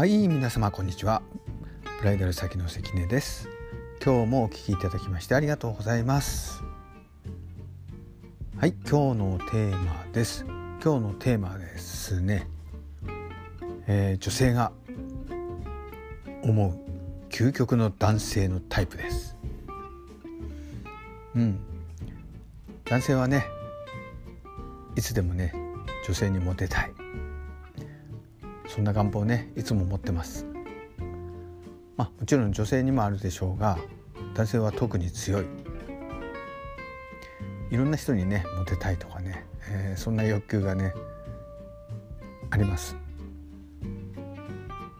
はい皆様こんにちは。ブライダル先の関根です。今日もお聞きいただきましてありがとうございます。はい今日のテーマです。今日のテーマですね、えー、女性が思う究極の男性のタイプです。うん。男性はねいつでもね女性にモテたい。そんな願望ねいつも持ってます。まあもちろん女性にもあるでしょうが男性は特に強い。いろんな人にねモテたいとかね、えー、そんな欲求がねあります。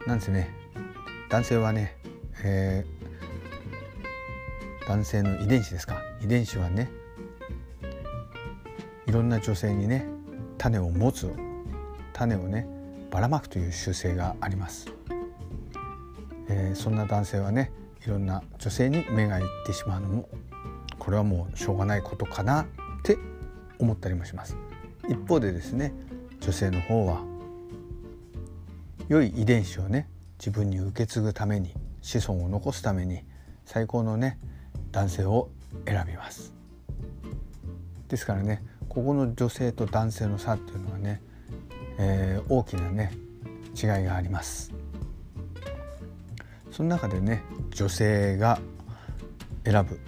なんせね男性はね、えー、男性の遺伝子ですか。遺伝子はねいろんな女性にね種を持つ種をねばらまくという習性があります、えー、そんな男性はねいろんな女性に目がいってしまうのもこれはもうしょうがないことかなって思ったりもします。一方でですね女性の方は良い遺伝子をね自分に受け継ぐために子孫を残すために最高のね男性を選びます。ですからねここの女性と男性の差っていうのはね、えー、大きなね違いがあります。その中でね女性が選ぶ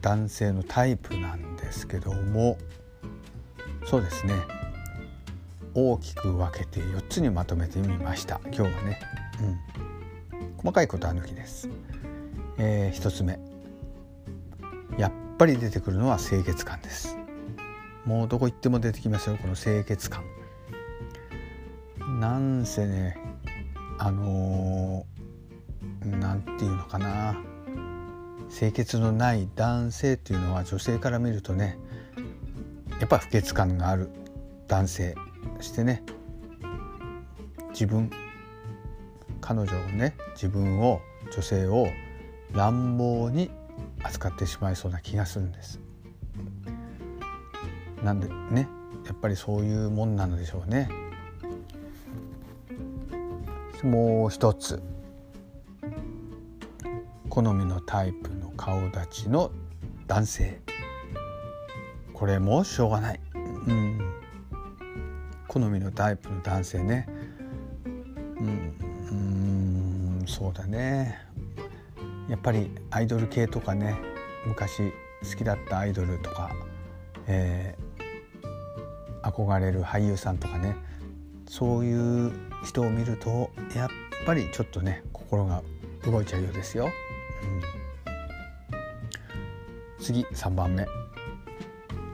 男性のタイプなんですけどもそうですね。大きく分けて4つにまとめてみました。今日はね、うん、細かいことは抜きです、えー、1つ目。やっぱり出てくるのは清潔感です。もうどこ行っても出てきますよこの清潔感。なんせねあのー、なんていうのかな。清潔のない男性っていうのは女性から見るとねやっぱ不潔感がある。男性してね。自分彼女をね自分を女性を乱暴に扱ってしまいそうな気がするんです。なんでねやっぱりそういうもんなのでしょうね。もう一つ。好みのタイプの顔立ちの男性。これもしょうがない、うん、好みのタイプの男性ね。うん。うん。そうだね。やっぱりアイドル系とかね。昔好きだったアイドルとか、え憧れる俳優さんとかね。そういう人を見るとやっぱりちょっとね心が動いちゃうようですよ。うん、次3番目。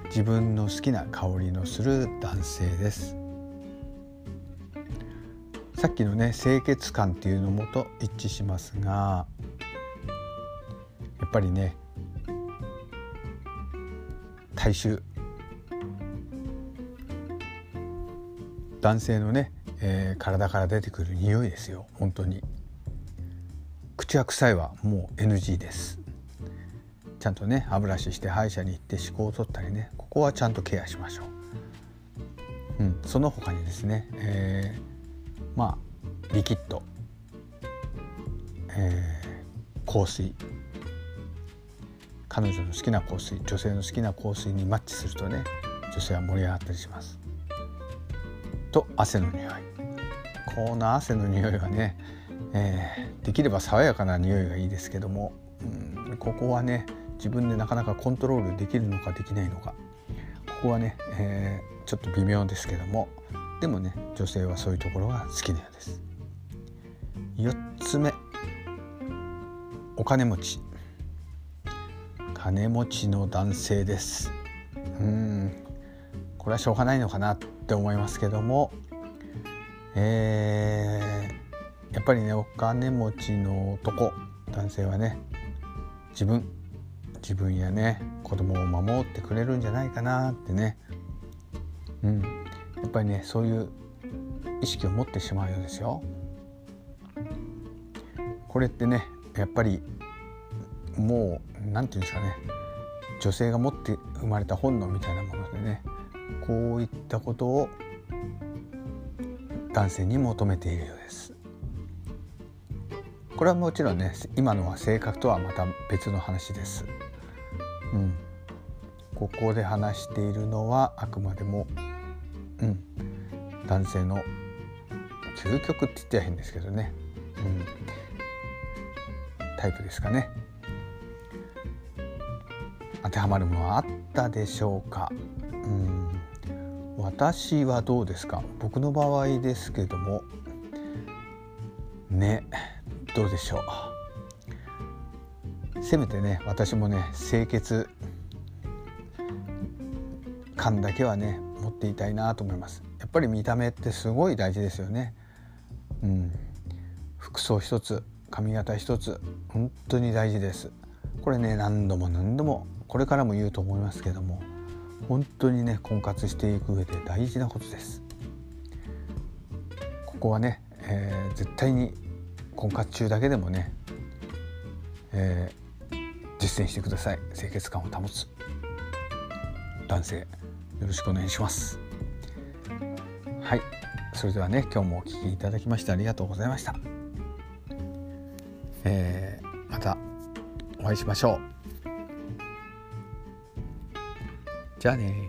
自分の好きな香りのする男性です。さっきのね清潔感っていうのもと一致しますがやっぱりね大衆男性のね、えー、体から出てくる匂いですよ。本当に。口は臭いはもう NG です。ちゃんとね歯ブラシして歯医者に行って歯垢を取ったりねここはちゃんとケアしましょう、うん、その他にですね、えー、まあリキッド、えー、香水。彼女の好きな香水女性の好きな香水にマッチするとね女性は盛り上がったりします。と汗の匂い。この汗の匂いはね、えー、できれば爽やかな匂いがいいですけども、うん、ここはね自分でなかなかコントロールできるのかできないのかここはね、えー、ちょっと微妙ですけどもでもね女性はそういうところが好きなようです。4つ目お金持ち。金持ちの男性です。うんこれはしょうがないのかなって思いますけども、えー、やっぱりねお金持ちの男男性はね自分自分やね子供を守ってくれるんじゃないかなってねうんやっぱりねそういう意識を持ってしまうようですよ。これってねやっぱりもう何て言うんですかね女性が持って生まれた本能みたいなものでねこういったことを男性に求めているようですこれはもちろんね今のは性格とはまた別の話です。うん、ここで話しているのはあくまでも、うん、男性の究極って言っては変ですけどね、うん、タイプですかね。当てはまるものはあったでしょうか。うん私はどうですか？僕の場合ですけども。ねどうでしょう？せめてね私もね清潔感だけはね持っていたいなと思います。やっぱり見た目ってすごい大事ですよね。うん。服装一つ髪型一つ本当に大事です。これね何度も何度もこれからも言うと思いますけども。本当にね婚活していく上で大事なことです。ここはね、えー、絶対に婚活中だけでもね、えー、実践してください。清潔感を保つ。男性よろしくお願いします。はい。それではね今日もお聴きいただきましてありがとうございました、えー、またお会いしましょう。じゃあね